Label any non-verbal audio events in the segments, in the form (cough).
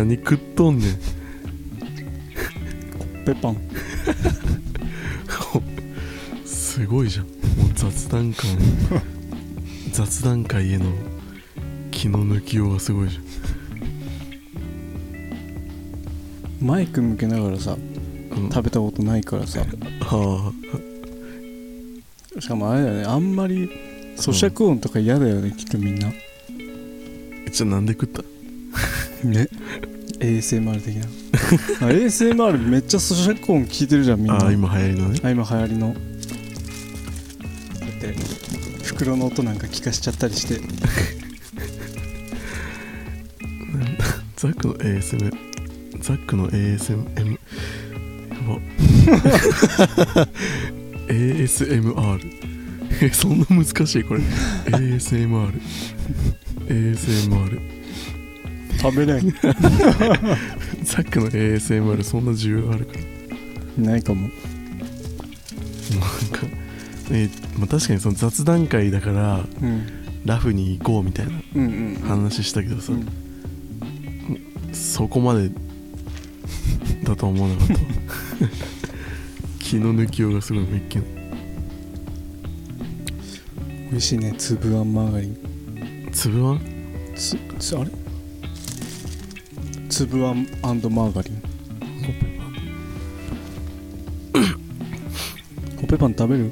何食っとんねん。ペパン。すごいじゃん。もう雑談感雑談会への気の抜きようがすごいじマイク向けながらさゃん、うん、食べたことないからさ。はしかもあれだよね。あんまり咀嚼音とか嫌だよねきっとみんな。あじゃあなんで食った？ね (laughs) ASMR 的な。あ ASMR めっちゃ咀嚼音聞いてるじゃんみんな。ああ今流行りのね。あ今流行りの。だって袋の音なんか聞かしちゃったりして。(laughs) ザックの ASM ザックの ASMM やば。(laughs) ASMR えそんな難しいこれ。ASMR ASMR 食べれんザックの ASMR そんな需要あるか。らないかも。なんか、えまあ、確かにその雑談会だからうん。ラフに行こうみたいなうんうん話したけどさ、うん。そこまで (laughs) だとは思わなかった。わ (laughs) 気の抜きようがすごいめっけん美味しいね。粒あんマーガリン。粒あん？つつあれ？粒あんマーガリン。コッペコッペパン食べる？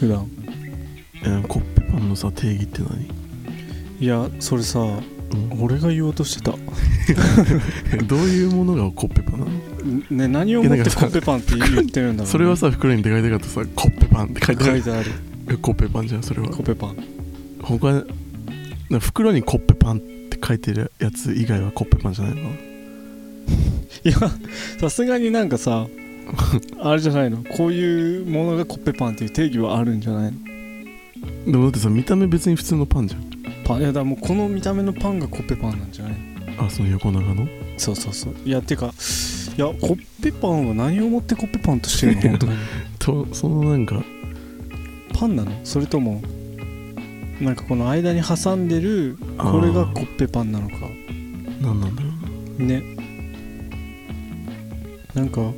普段。えコッペパンのさ定義って何、いやそれさうん。俺が言おうとしてた。え (laughs) どういうものがコッペパンなの？ね何をもってコッペパンって言ってるんだろう、ね、それはさ袋に手書いてかったさコッペパンって書いてある。書いてある。えコッペパンじゃんそれは。コッペパン。他な袋にコッペパンって書いてるやつ以外はコッペパンじゃないの？いやさすがになんかさ (laughs) あれじゃないの？こういうものがコッペパンっていう定義はあるんじゃないの？でもだってさ見た目別に普通のパンじゃん。パン？いやだもうこの見た目のパンがコッペパンなんじゃない？のあその横長の？そうそうそう。いやてかいやコッペパンは何をもってコッペパンとしてるの？本当にとそのなんかパンなの？それともなんかこの間に挟んでるこれがコッペパンなのか。何なんだろうな。ね。なんか (coughs)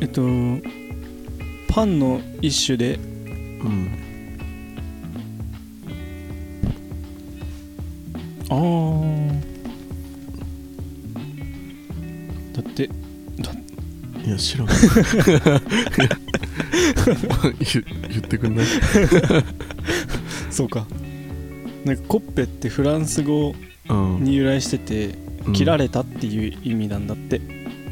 えっとパンの一種でうん。あーいや知らん言言ってくんない？そうか。なんかコッペってフランス語うん。に由来してて切られたっていう意味なんだって、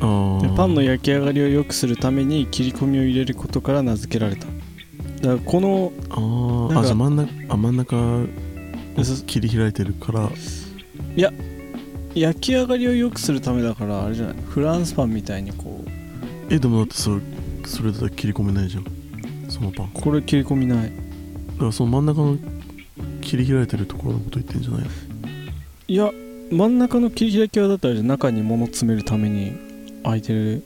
あー。でパンの焼き上がりを良くするために切り込みを入れることから名付けられた。だからこのああじゃあ真ん中あ真ん中切り開いてるから。焼き上がりを良くするためだからあれじゃない？フランスパンみたいにこうえでもだってそれそれだったら切り込めないじゃん。そのパン。だこれ切り込みない。からその真ん中の切り開いてるところのこと言ってんじゃないの？いや真ん中の切り開きはだったら中に物詰めるために空いてる。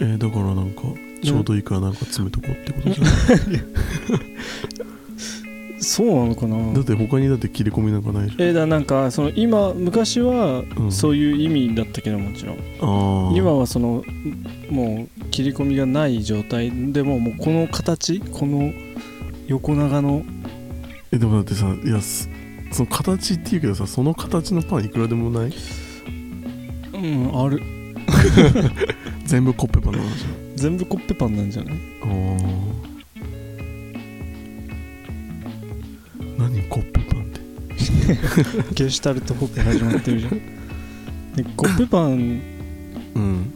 えーだからなんかちょうどいいからなんか詰めとこうってことじゃない？(laughs) そうなのかな？だって他にだって切り込みなんかないじえー、だからなんかその今昔はうんそういう意味だったけどもちろん、ゃん。ああ今はそのもう切り込みがない状態でももうこの形？この横長の？えでもだってさいやすその形っていうけどさその形のパンいくらでもない？うんある。(laughs) 全部コッペパンの話。全部コッペパンなんじゃない？あーコッペパンって (laughs) ゲシュタルトホップ始まってるじゃん。でコッペパン。うん。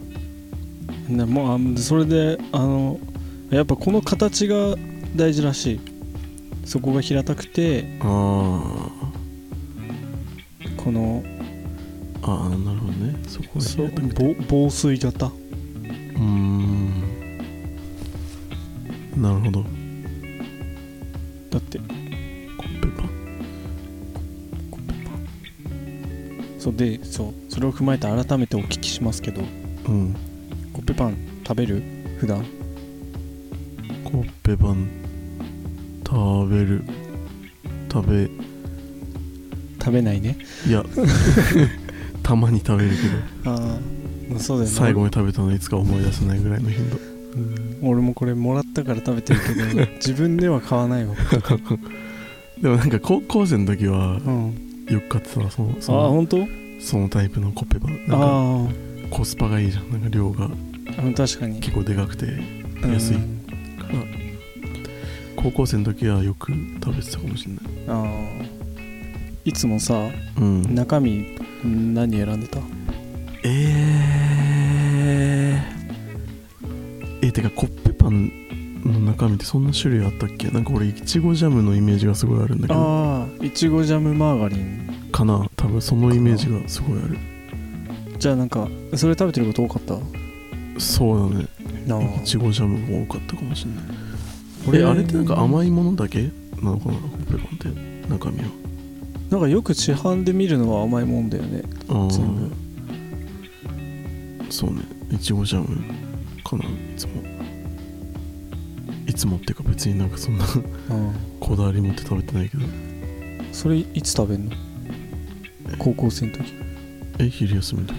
ねもうあそれであのやっぱこの形が大事らしい。そこが平たくて。あー。この。あーなるほどね。そこがそう平たくて。ぼ防水型。うーん。なるほど。だってそうでそうそれを踏まえて改めてお聞きしますけどうん。コッペパン食べる？普段？コッペパン。食べる。食べ。食べないね。いや。(laughs) たまに食べるけど。ああまあそうだよね最後に食べたのいつか思い出せないぐらいの頻度。うん。俺もこれもらったから食べてるけど (laughs) 自分では買わないわ。(laughs) でもなんか高校生の時はうんよく買ってたわそのあそのあ本当？そのタイプのコッペパン。なんかあコスパがいいじゃん。なんか量が確かに。結構でかくてうん。安い。から高校生の時はよく食べてたかもしれない。ああいつもさうん。中身何選んでた？えー、えてかコッペパンの中身ってそんな種類あったっけ？なんか俺いちごジャムのイメージがすごいあるんだけど。ああいちごジャムマーガリン。かな？多分そのイメージがすごいある。じゃあなんかそれ食べてること多かった？そうだね。あ。いちごジャムが多かったかもしれない。俺えあれってなんか甘いものだけ？なのかな？ペパンって。中身は。なんかよく市販で見るのは甘いもんだよね。あー。全部。そうね。いちごジャムもっていうか別になんかそんなうん。こだわり持って食べてないけど。それいつ食べんの？高校生の時。え昼休みの時。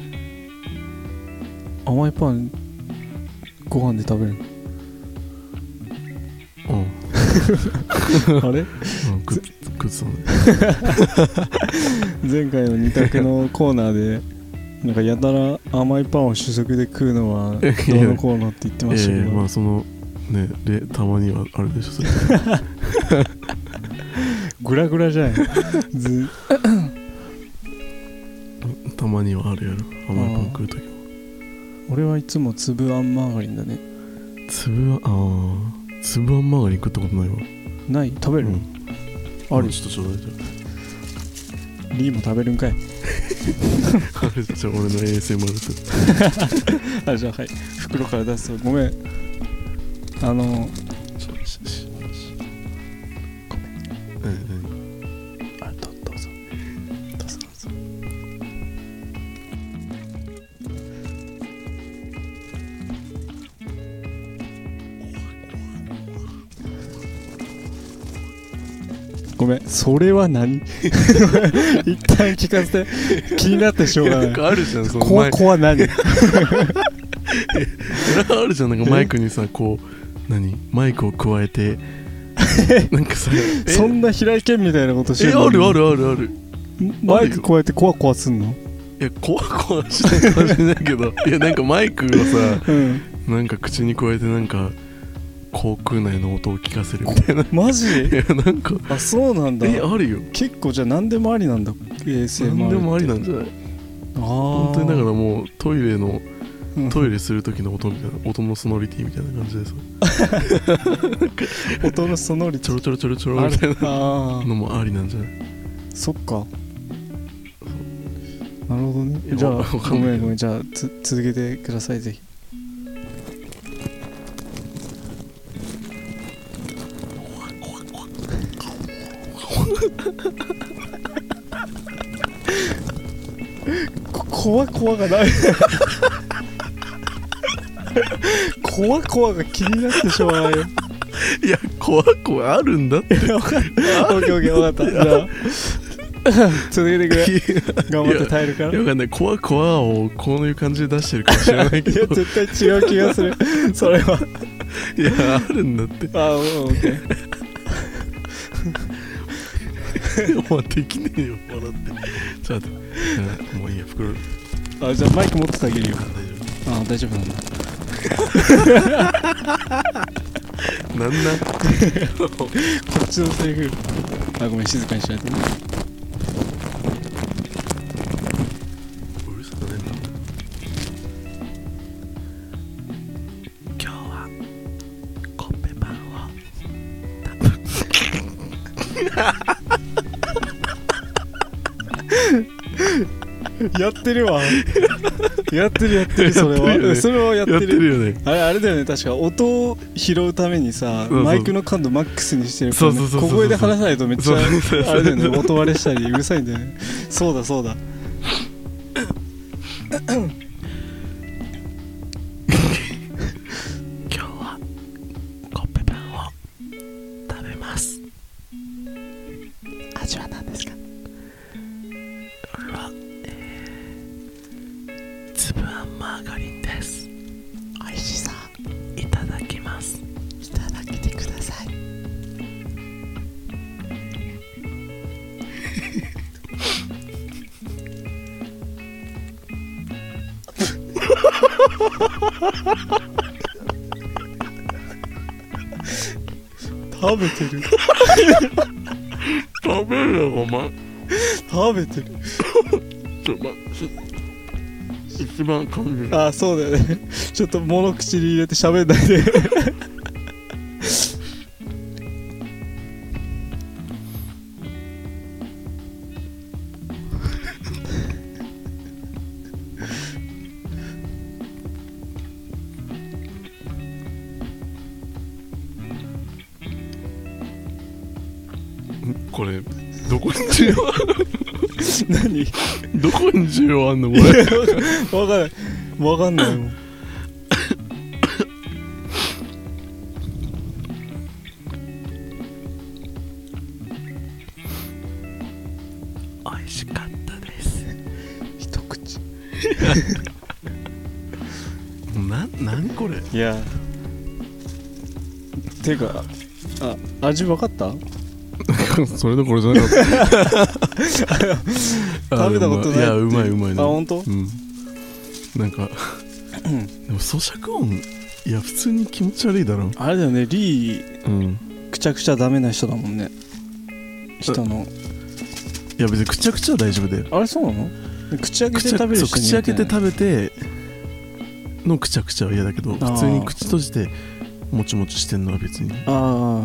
甘いパンご飯で食べるうん。の (laughs) あれ？うん食っ食ってたね。(laughs) 前回の二択のコーナーでなんかやたら甘いパンを主食で食うのはどうのこうのって言ってましたけど、ええまあそのねでたまにはあるでしょそれ。(laughs) グラグラじゃんず。(laughs) たまにはあるやろ。甘いパン食う時も。俺はいつも粒あんマーガリンだね。粒ああー。粒あんマーガリン食ったことないわ。ない？食べる、うん。ある。ちょっとちょうだいじリーも食べるんかい。ゃ (laughs) ああれじゃあ俺の ASMR するあじゃあはい。袋から出すごめんあのちょししごめん。うんあどどうぞどうぞどうぞごめんそれは何？(laughs) 一旦聞かせて。気になってしょうがない。なんかあるじゃんその怖マイ怖何？(laughs) あるじゃんなんかマイクにさこう何？マイクを加えて。(laughs) なんかさえ？そんな平井堅みたいなことしてえあるあるあるある。マイクこうやってコワコワすんの？いや怖怖しないかもしれないけど。(laughs) いやなんかマイクをさうん。なんか口に加えてなんか航空内の音を聞かせるみたいな。いマジ？やなんか。あそうなんだ。えあるよ。結構じゃあ何でもありなんだ。ASMR 何でもありなんじゃない？あ本当にだからもうトイレのら (laughs) トイレする時の音みたいな音のソノリティみたいな感じでさ (laughs) 音のソノリちょろちょろちょろちょろあみたいなのもありなんじゃないそっかなるほどねじゃあごめんごめんじゃあつ続けてくださいぜひこ怖怖がない (laughs) 怖怖が気になってしょう。がないよいや怖怖あるんだって。分かったオッケーオッケー分かった。じゃあ続けてく。れ頑張って耐えるから。いやわかんない。怖怖をこういう感じで出してるかもしれないけいやど絶対違う気がする。(laughs) それは。いやあるんだって。あオッケー。(laughs) お前できねえよ笑って。ちょっと待って。もういいや袋。あじゃあマイク持っててあげるよ。大丈あ大丈夫なんだ。夫なんな。んこっちのセリフ。あごめん静かにしないとね。うるさくないんだ今日はコッペパンを。(laughs) やってるわやってるやってるそれは。やってるよね。それはやってやるってるよね。あれあれだよね。確か音を拾うためにさそうそう。マイクの感度マックスにしてるからね。そうそうそうそう小声で話さないとめっちそうそうそうゃあれだよね。音割れしたりうるさいんだよね。そうだそうだ。今日はコッペパンを食べます。味は何ですか？食べてる。食べるよお前食べてる。ちょま一番感じる。あそうだよね。ちょっと物口に入れて喋んないで (laughs) 何？どこに需要あんの？これわかんない。わかんないもん。美味しかったです。一口。な何これ？いや。ていうかあ味分かった？(laughs) それどころじゃなかった食べたことないいやうまいうまいねあ本当？うん。なんかでも咀嚼音いや普通に気持ち悪いだろ。あれだよね。リーうん。くちゃくちゃダメな人だもんね。人の。いや別にくちゃくちゃは大丈夫だよ。あれそうなの？口開けて口食べる人そう口開けてべ食べてのくちゃくちゃは嫌だけどあー。普通に口閉じてもちもちしてんのは別に。あ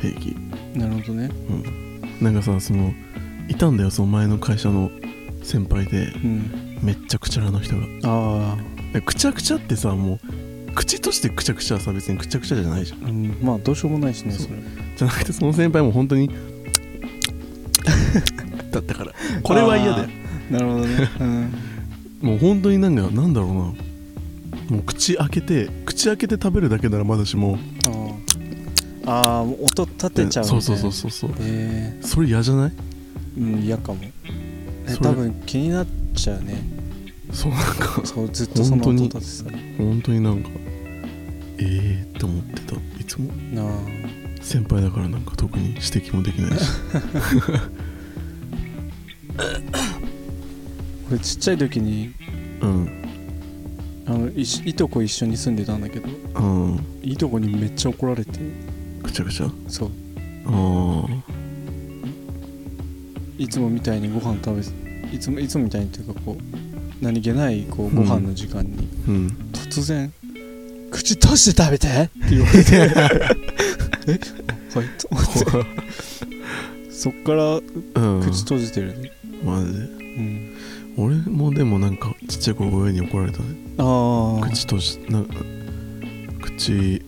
平気。あなるほどねなんかさそのいたんだよその前の会社の先輩で。うん。めっちゃくちゃらな人が。あでくちゃくちゃってさもう口としてくちゃくちゃはさ別にくちゃくちゃじゃないじゃん。あ、うん、まあどうしようもないしねそれ。じゃなくてその先輩も本当に (laughs) だったから。これは嫌だよ。なるほどね、うん、もう本当になんかなんだろうな。もう口開けて口開けて食べるだけならまだしもああ音立てちゃうそうそうそうそうそう。へそれ嫌じゃない？えうん嫌かも。多分気になっちゃうね。そうなんか。そうずっとその音本当に立ててたら。本当になんかええー、って思ってた。いつも。なあ。先輩だからなんか特に指摘もできないし。(laughs) 俺ちっちゃい時にうん。あのいしいとこ一緒に住んでたんだけどうん。いとこにめっちゃ怒られてくちゃくちゃ。そう。あいつもみたいにご飯食べいつもいつもみたいにっていうかこう何気ないこうご飯の時間にあうん。突然「口閉じて食べて!」って言われて。(laughs) えはいと思ってそっからうん。口閉じてるねマジで。うん。俺もでもなんかちっちゃい頃親に怒られたね。ああ口閉じな口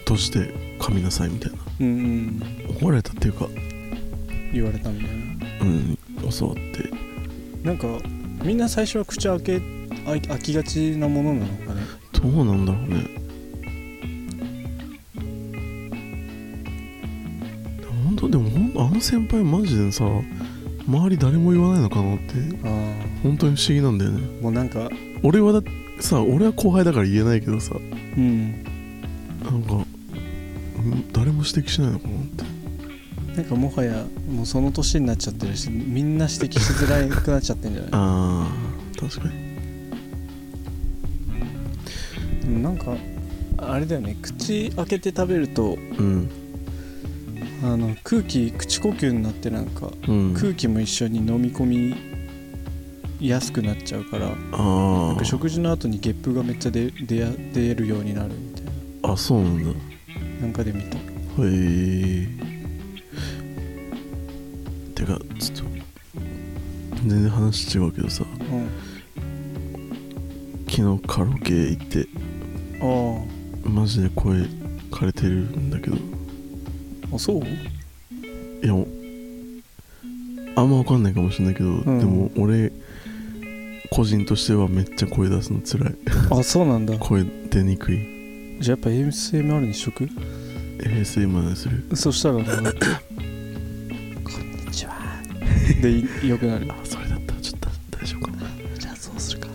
閉じて噛みなさいみたいな。うんうん。怒られたっていうか。言われたみたいうん教わって。ななんかみんな最初は口開け開開きがちなものなのかね。どうなんだろうね。本当でもほんあの先輩マジでさ周り誰も言わないのかなってああ本当に不思議なんだよね。もうなんか俺はださ俺は後輩だから言えないけどさ。うん。なんかん誰も指摘しないのかなって。なんかもはやもうその年になっちゃってるしみんな指摘しづらくなっちゃってんじゃない？ああ確かに。でもなんかあれだよね口開けて食べるとうん。あの空気口呼吸になってなんかうん。空気も一緒に飲み込みやすくなっちゃうからあなんかあ食事の後にゲップがめっちゃ出出るようになるみたいな。あそうなんだなんかで見た。へえ。てかちょっと全然話違うけどさ。うん昨日カラオケ行って。あマジで声枯れてるんだけど。ああそう？いやあんま分かんないかもしれないけど、ん。でも俺個人としてはめっちゃ声出すの辛い。あそうなんだ。声出にくいじゃあやっぱ ASMR にしとく？ASMR する？そしたらこんにちは。でいよくなる。あそれだった。らちょっと大丈夫かな。じゃあそうするか。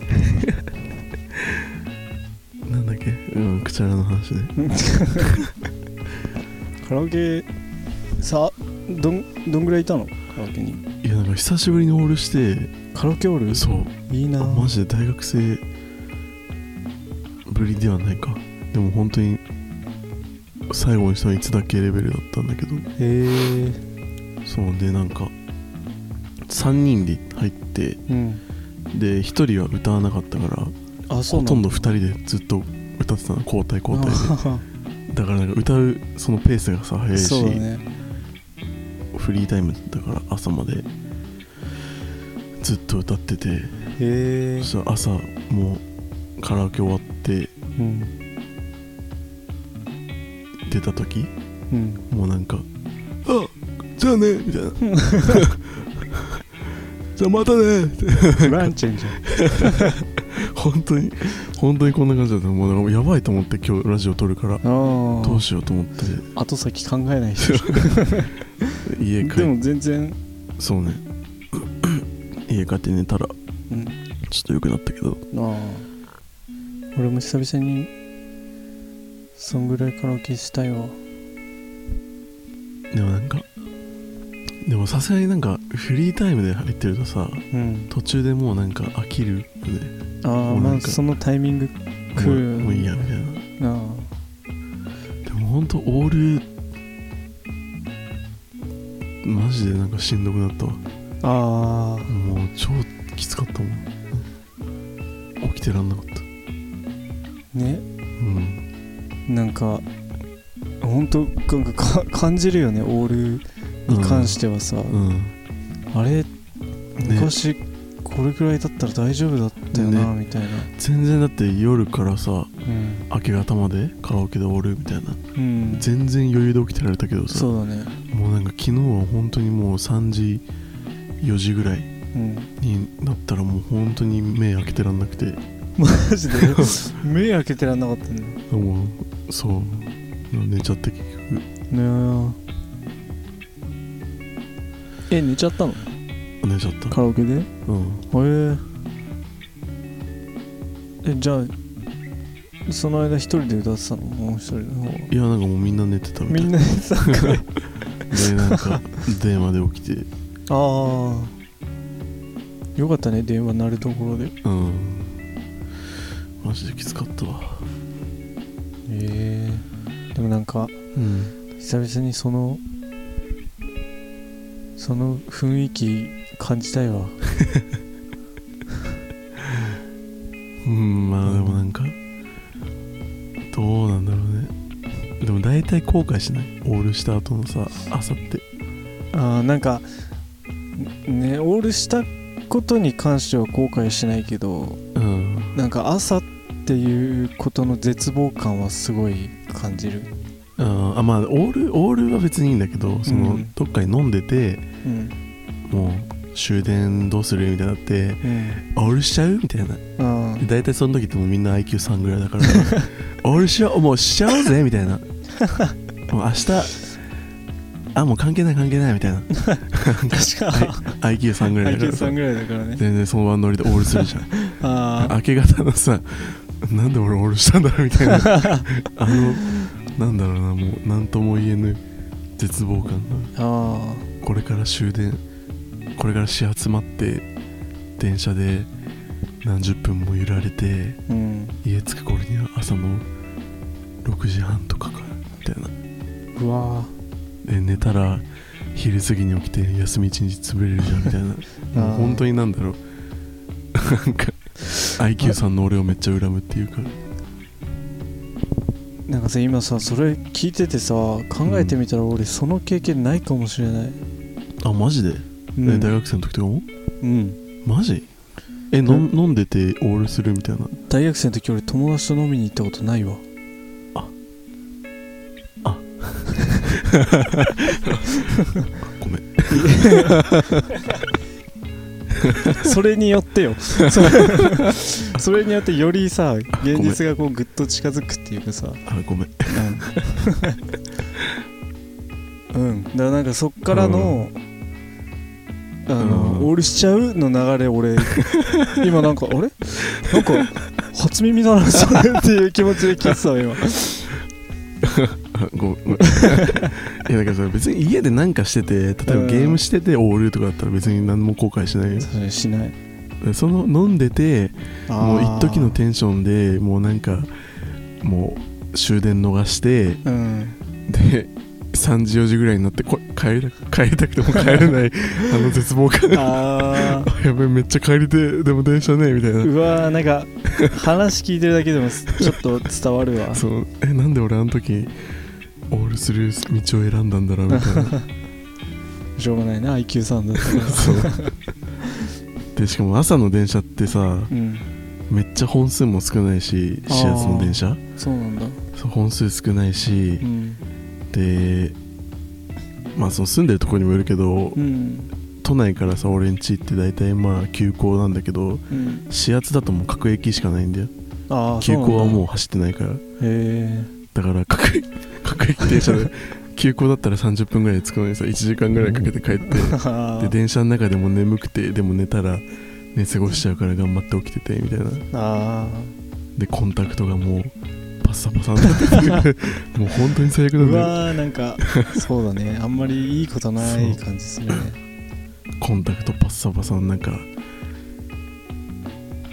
なんだっけ？うんくちゃらの話で (laughs) カラオケさどんどんぐらいいたの？カラオケに。いやなんか久しぶりにオールして。カラオケオール？そう。いいなマジで大学生ぶりではないかでも本当に最後にしたのいつだけレベルだったんだけど。へえ。そうでなんか3人で入ってうん。で1人は歌わなかったからほとんど2人でずっと歌ってたの交代交代あで。(laughs) だからなんか歌うそのペースがさ速いし、ね。フリータイムだから朝までずっと歌ってて。そしたら朝もうカラオケ終わってうん出た時うん。もうなんか「あじゃあね」みたいな「(laughs) じゃあまたね」ってランチェンじゃん本当に本当にこんな感じだった。もうなんかやばいと思って今日ラジオ撮るからあどうしようと思って。あ後先考えないし (laughs) 家帰っでも全然。そうね。(clears throat) 家帰って寝たらうん。ちょっと良くなったけど。ああ俺も久々にそんぐらいカラオケしたいわでもなんかでもさすがになんかフリータイムで入ってるとさうん。途中でもうなんか飽きるよね。ああまあそのタイミング来るもういいやみたいな。あでもほんとオールマジでなんかしんどくなったわ。あああもう超きつかったもん。起きてらんなかった。ね。うんなんか本当なんかか感じるよねオールに関してはさ、うん。あれ昔これくらいだったら大丈夫だったよな、みたいな。全然だって夜からさうん、明け方までカラオケでオールみたいな。うん、全然余裕で起きてられたけどさそうだね。もうなんか昨日は本当にもう3時4時ぐらいうん。になったらもう本当に目開けてらんなくて。マジで？(laughs) 目開けてらんなかったねねもうそう。寝ちゃって結局。ええ寝ちゃったの？寝ちゃった。カラオケで？へうん。ええじゃあその間一人で歌ってたの？もう一人の方は？いやなんかもうみんな寝てたみたい。みんな寝てたんかい。でなんか電話で起きて。ああよかったね電話鳴るところで。うん。マジできつかったわええでもなんかうん。久々にそのその雰囲気感じたいわ。(laughs) うんまあでもなんかどうなんだろうね。でも大体後悔しない？オールした後のさ朝って。あーなんかねオールしたことに関しては後悔しないけどうん。なんか朝っていうことの絶望感はすごい感じる。ああまあオールオールは別にいいんだけどその、うんどっかに飲んでてうん。もう終電どうするみたいになってうん。オールしちゃうみたいな。大体その時ってもうみんな IQ3 ぐらいだから (laughs) オールしようもうしちゃおうぜみたいな。(laughs) もう明日あもう関係ない関係ないみたいな。確か IQ3 (laughs) ぐらいだから。IQ さんぐらいだからね。全然その場のノリでオールするじゃん。あ明け方のさ (laughs) なんで俺オールしたんだろうみたいな。(laughs) あのなんだろうなもう何とも言えぬ絶望感が。あこれから終電これから始発待って電車で何十分も揺られてあうん。家着く頃には朝の6時半とかかみたいな。うわで寝たら昼過ぎに起きて休み一日潰れるじゃんみたいな。(laughs) 本当になんだろう。なんか IQ さんの俺をめっちゃ恨むっていうか。なんかさ今さそれ聞いててさ考えてみたら俺その経験ないかもしれない、あマジで、うん。え大学生の時とかも？うん。マジ？えのん飲んでてオールするみたいな？大学生の時俺友達と飲みに行ったことないわ。(laughs) ごめん (laughs) (laughs) (laughs) それによってよ。そ (laughs) それによってよりさ現実がこうぐっと近づくっていうかさ。あごめん。うん、うん、だからなんかそっからの、あの、うん。オールしちゃうの流れ俺。今なんかあれ？なんか初耳だなそれっていう気持ちで聞いてたわ今。あ (laughs) (laughs) ごめん。(laughs) いやだからさ別に家で何かしてて例えばうん。ゲームしててオールとかだったら別に何も後悔しないよ。それしない。その飲んでてもう一時の手テンションでもうなんかもう終電逃してうん。で3時4時ぐらいになってこ帰りた帰りたくても帰れない (laughs) あの絶望感。あやべえめっちゃ帰りてえでも電車ねみたいな。ーうわーなんか話聞いてるだけでもちょっと伝わるわ。そう。えなんで俺あの時オールする道を選んだんだろうみたいな。(laughs) しょうがないな IQ さんだったから。そう。でしかも朝の電車ってさうん。めっちゃ本数も少ないし始発の電車。そうなんだ。そう本数少ないしうん。でまあその住んでるところにもよるけどうん。都内からさ俺ん家って大体まあ急行なんだけどうん。始発だともう各駅しかないんだよ。急行はもうう走ってないから。へえだから各駅各駅停車で急行だったら30分ぐらいで着くのにさ1時間ぐらいかけて帰って (laughs) で電車の中でも眠くてでも寝たら寝過ごしちゃうから頑張って起きててみたいな。あでコンタクトがもうパッサパサになってて。(laughs) もう本当に最悪ーうんわなだよーなんかそうだね。あんまりいいことない感じするね。コンタクトパッサパサの中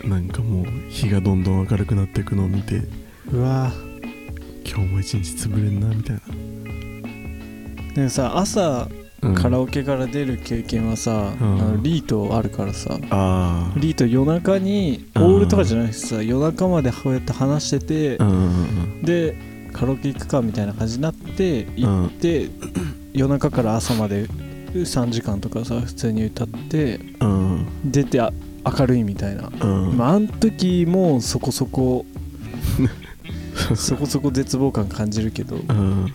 なんかもう日がどんどん明るくなっていくのを見て。うわ今日も一日潰れんなみたいーでもさ朝な、うん。カラオケから出る経験はさ、うん。あのリートあるからさ。あリート夜中にオうんールとかじゃなくてさ夜中までこうやって話しててでカラオケ行くかみたいな感じになって行って、(clears throat) 夜中から朝まで3時間とかさ普通に歌って出てあ明るいみたいな、うん。まああん時もそこそこ (laughs) (laughs) そこそこ絶望感感じるけど。うん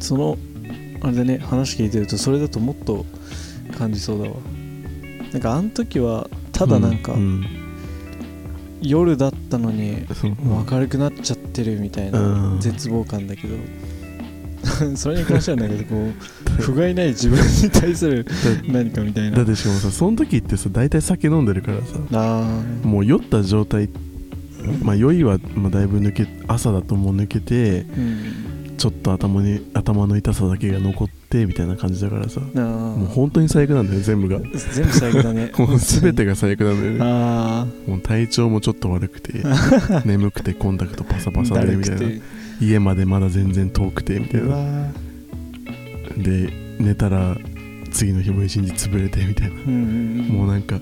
そのあれでね話聞いてるとそれだともっと感じそうだわ。なんかあん時はただなんか、うん夜だったのに明るくなっちゃってるみたいなうん。絶望感だけど。(laughs) それに関してはなんかこう不甲斐ない自分に対する何かみたいな。だってしかもさその時ってさ大体酒飲んでるからさ。あもう酔った状態まあ酔いはまあだいぶ抜け朝だともう抜けてーうん。ちょっと頭に頭の痛さだけが残ってみたいな感じだからさあもう本当に最悪なんだよ全部が。も全部最悪だね。(laughs) う全てが最悪なんだよね。あもう体調もちょっと悪くて (laughs) 眠くてコンタクトパサあパサでみたいな。家までまだ全然遠くてみたいうなわで寝たら次の日も一日潰れてみたいな。ーうんうんうん。もうなんか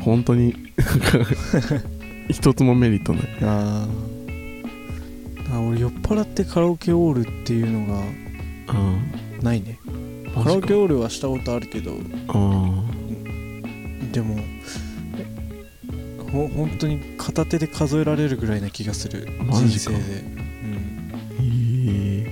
本当に (laughs) 一つもメリットない。あー。あ俺酔っ払ってカラオケオールっていうのがうん。ないね。カラオケオールはしたことあるけど。あでもほ本当に片手で数えられるぐらいな気がする。人生で、うん、ー。いい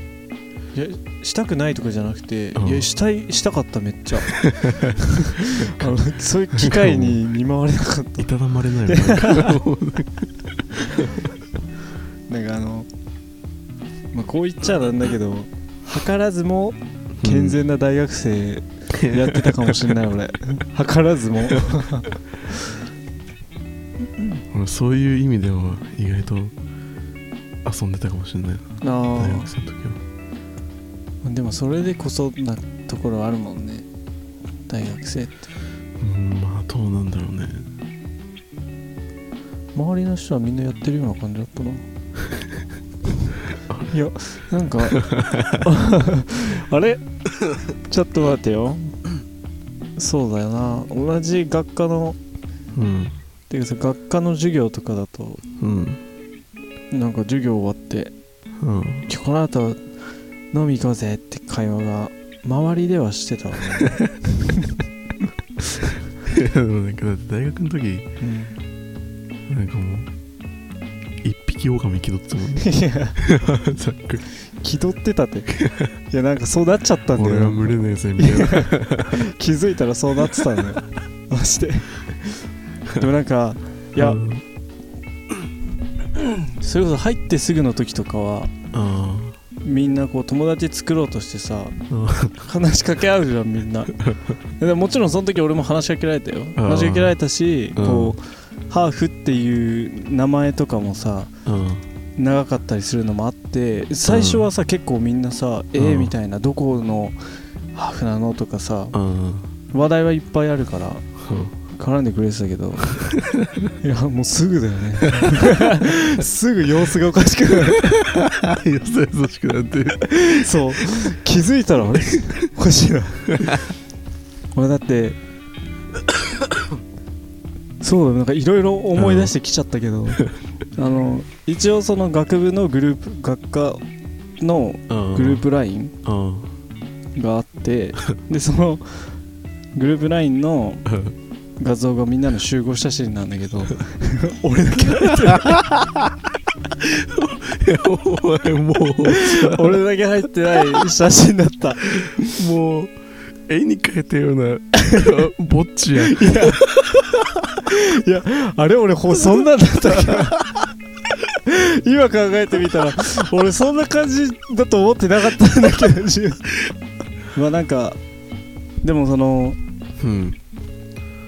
いやしたくないとかじゃなくて、うん。いやしたいしたかっためっちゃ。(laughs) あのそういう機会に見舞われなかった。いただまれないよ (laughs) なんかあの、まあ、こう言っちゃなんだけど図らずも健全な大学生やってたかもしれない、俺。(laughs) 図らずも。俺そういう意味では意外と遊んでたかもしれない。なあ大学生の時は。あでもそれでこそなところあるもんね。大学生って。うんまあどうなんだろうね。周りの人はみんなやってるような感じだったな (laughs) いやなんかあれ？ちょっと待ってよ。そうだよな。同じ学科のうん。ていうかさ学科の授業とかだとうん。なんか授業終わってうん「今日この後飲み行こうぜ」って会話が周りではしてたわね、いやでもなんかだって大学の時うんなんかもう一匹狼気取ってたもんね。いや。(laughs) ざっくり。気取ってたって。いやなんかそうなっちゃったんだ俺はよ群れねえぜみたいな。(laughs) 気づいたらそうなってたんだよ。マジで。でもなんかいやうん。それこそ入ってすぐの時とかはあみんなこう友達作ろうとしてさー話しかけ合うじゃんみんな。(laughs) でももちろんその時俺も話しかけられたよ。話しかけられたしうん。こうハーフっていう名前とかもさうん。長かったりするのもあって最初はさ結構みんなさ「えー」みたいなどこのハーフなのとかさうん。話題はいっぱいあるから絡んでくれてたけど。(laughs) いやもうすぐだよね。(laughs) すぐ様子がおかしくなる。よそよそしくなってるそう。気づいたらあれ？おかしいな。俺だってそうだなんかいろいろ思い出してきちゃったけど、あの一応その学部のグループ学科のグループ LINE うん。があって。でそのグループ LINE の画像がみんなの集合写真なんだけど。(laughs) 俺だけ入ってない。お前も俺だけ入ってない写真だった。うもう絵に描いたようなぼっちやん。あれ俺ほそんなんだった今考えてみたら俺そんな感じだと思ってなかったんだけどまあなんかでもそのうん。だ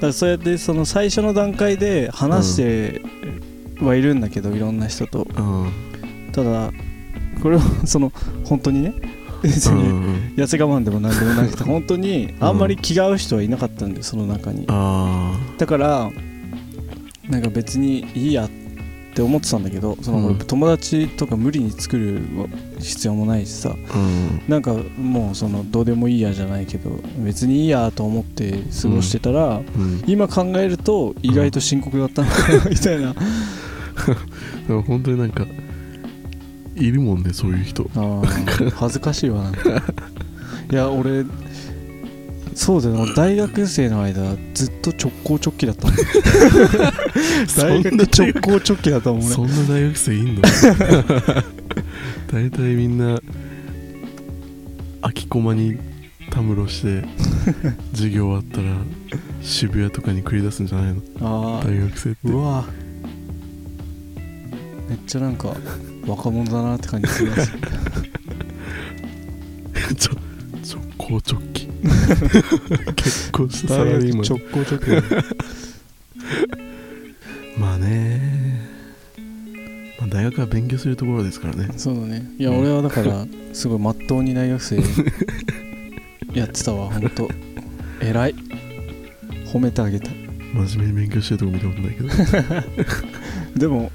からそうやってその最初の段階で話してはいるんだけど、いろんな人と。うん。ただこれは (laughs) その本当にね別うにん。痩せ我慢でもなんでもなくて本当にあんまり気が合う人はいなかったんだよその中に。あだからなんか別にいいやって思ってたんだけどそのうん。俺友達とか無理に作る必要もないしさ。あうん。なんかもうそのどうでもいいやじゃないけど別にいいやと思って過ごしてたら、うん。今考えると意外と深刻だったのかな (laughs) みたいな。でも本当になんかいるもんねそういう人。恥ずかしいわなんか。(laughs) いや俺そうだよな大学生の間ずっと直行直帰だったもん。(laughs) 大学直行直帰だったもんね。そんな大学生いんの？大体みんな空き駒にたむろして授業終わったら渋谷とかに繰り出すんじゃないの？大学生って。うわ。めっちゃなんか若者だなって感じする。(laughs) ちょ直行直帰 (laughs) 結婚したサラリーマン。直行直帰まあね。まあ大学は勉強するところですからね。そうだね。いやうん。俺はだからすごいまっとうに大学生 (laughs) やってたわ。ほんと偉い。褒めてあげたい。真面目に勉強してるとこ見たことないけど。(laughs) でも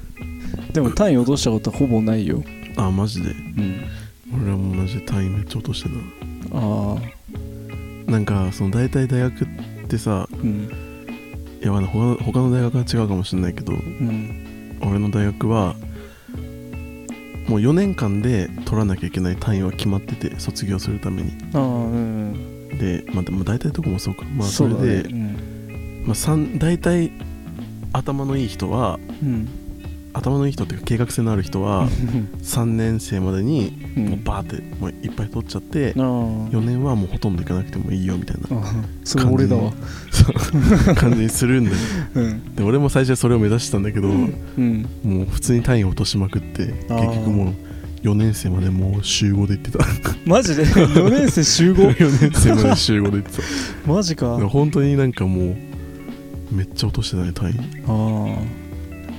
でも単位落としたことはほぼないよ。あマジで。うん。俺らもマジで単位めっちゃ落としてああたなんかその大体大学ってさうん。いやまだ他の他の大学は違うかもしれないけどうん。俺の大学はもう4年間で取らなきゃいけない単位は決まってて卒業するために。ああうんでまあでも大体どこもそうか。まあそれで、ねまあ、三大体頭のいい人はうん頭のいい人っていうか計画性のある人は3年生までにうん。もうバーってもういっぱい取っちゃってああ4年はもうほとんど行かなくてもいいよみたいなあそれ俺だわ。感じにするんだようん。で俺も最初はそれを目指してたんだけど、うん。もう普通に単位を落としまくって結局もう4年生までもう週5で行ってた。マジで？4年生集合？(laughs) 4年生まで週5で行ってた。(laughs) マジか。本当になんかもうめっちゃ落としてたね単位。ああ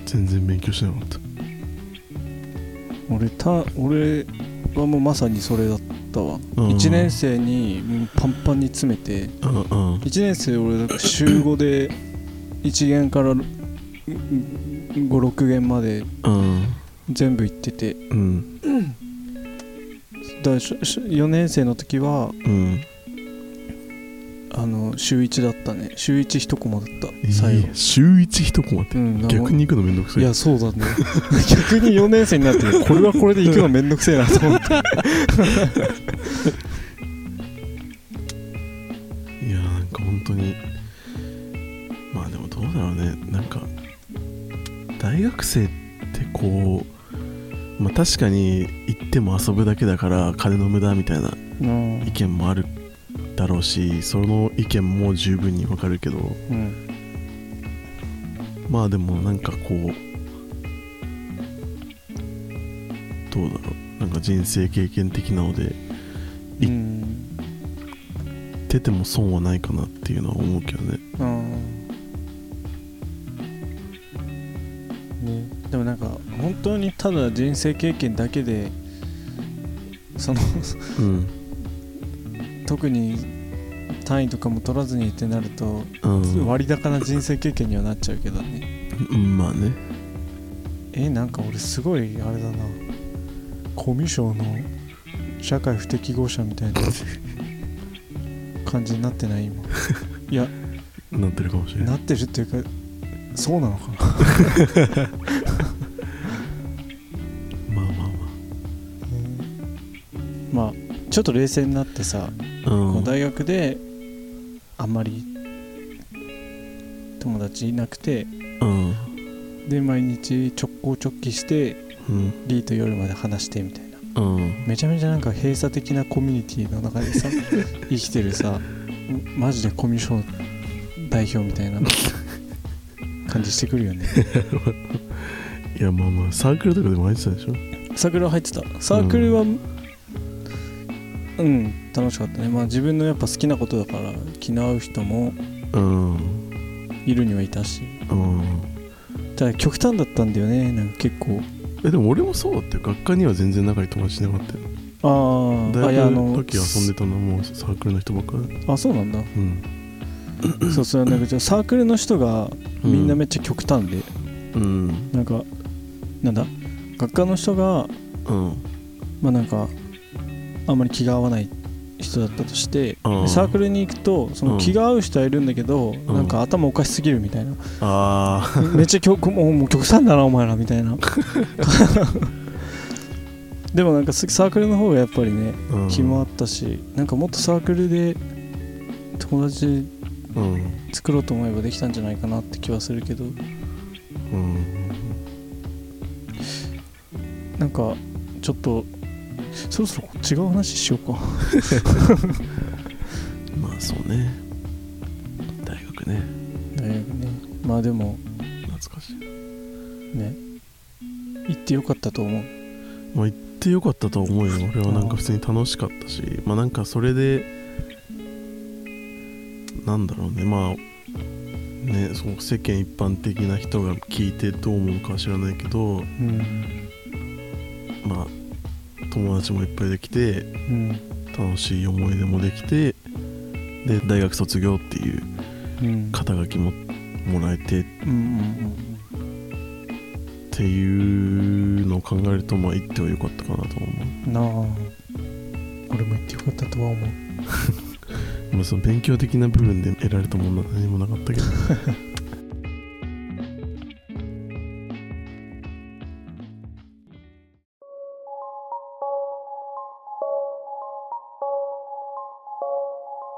全然勉強してなかった。俺た俺はもうまさにそれだっったわ。うん。1年生にもうパンパンに詰めてうんうん。1年生俺週5で1限から56限までうん。全部行ってて。うん。だからしし4年生の時はうんあの週1だったね。週11コマだった。最後。いい週一一コマってうん逆に行くのめんどくさい。いやそうだね。(laughs) 逆に4年生になってこれはこれで行くのめんどくせえなと思って。(laughs) いやなんか本当に。まあでもどうだろうね。なんか大学生ってこうまあ確かに行っても遊ぶだけだから金の無駄みたいなうん。意見もあるだろうしその意見も十分にわかるけどうん。まあでもなんかこうどうだろう。なんか人生経験的なのでいうん。出ても損はないかなっていうのは思うけどね。うん。ね。でもなんか本当にただ人生経験だけでそのうん特に単位とかも取らずにってなるとうん。割高な人生経験にはなっちゃうけどね。うんまあね。えなんか俺すごいあれだな。コミュ障の社会不適合者みたいな (laughs) 感じになってない？今。いやなってるかもしれない。なってるっていうかそうなのかな？(laughs) まあまあまあ。ちょっと冷静になってさ、まあうん。大学であんまり友達いなくてうん。で毎日直行直帰してうん。リーと夜まで話してみたいな。うん。めちゃめちゃなんか閉鎖的なコミュニティの中でさ (laughs) 生きてるさマジでコミュ障代表みたいな (laughs) 感じしてくるよね。(laughs) いやまあまあサークルとかでも入ってたでしょ？サークルは入ってた。サークルはうん、楽しかったね。まあ自分のやっぱ好きなことだから気の合う人もうん。いるにはいたし。うん。ただ極端だったんだよね。なんか結構。えでも俺もそうだって学科には全然仲いい友達いなかったよ。あああいやあ大学のの時遊んでたのはもうサークルの人ばっかり。あそうなんだ。うん。(coughs) そうそうなんかじゃあサークルの人がみんなめっちゃ極端で、うん。なんかなんだ？学科の人がうん。まあなんかあんまり気が合わない人だったとしてうん。でサークルに行くとその気が合う人はいるんだけど、うん。なんか頭おかしすぎるみたいな、ああめっちゃ極もうもう極端だなお前らみたいな。でもなんかサークルの方がやっぱりねうん。気もあったしなんかもっとサークルで友達うん。作ろうと思えばできたんじゃないかなって気はするけど。うん。なんかちょっとそろそろ違う話しようか。(laughs) まあそうね。大学ね。大学ね。まあでも懐かしい。ね。行ってよかったと思う。まあ行ってよかったと思うよ。俺はなんか普通に楽しかったし。まあなんかそれでなんだろうね。まあねその世間一般的な人が聞いてどう思うかは知らないけど。うん。まあ友達もいっぱいできてうん楽しい思い出もできてで大学卒業っていううん肩書きももらえてっていうのを考えるとまあ行ってはよかったかなと思う。んなあ。俺も行ってよかったとは思うう、(laughs) まあ、その勉強的な部分で得られたものは何もなかったけど (laughs)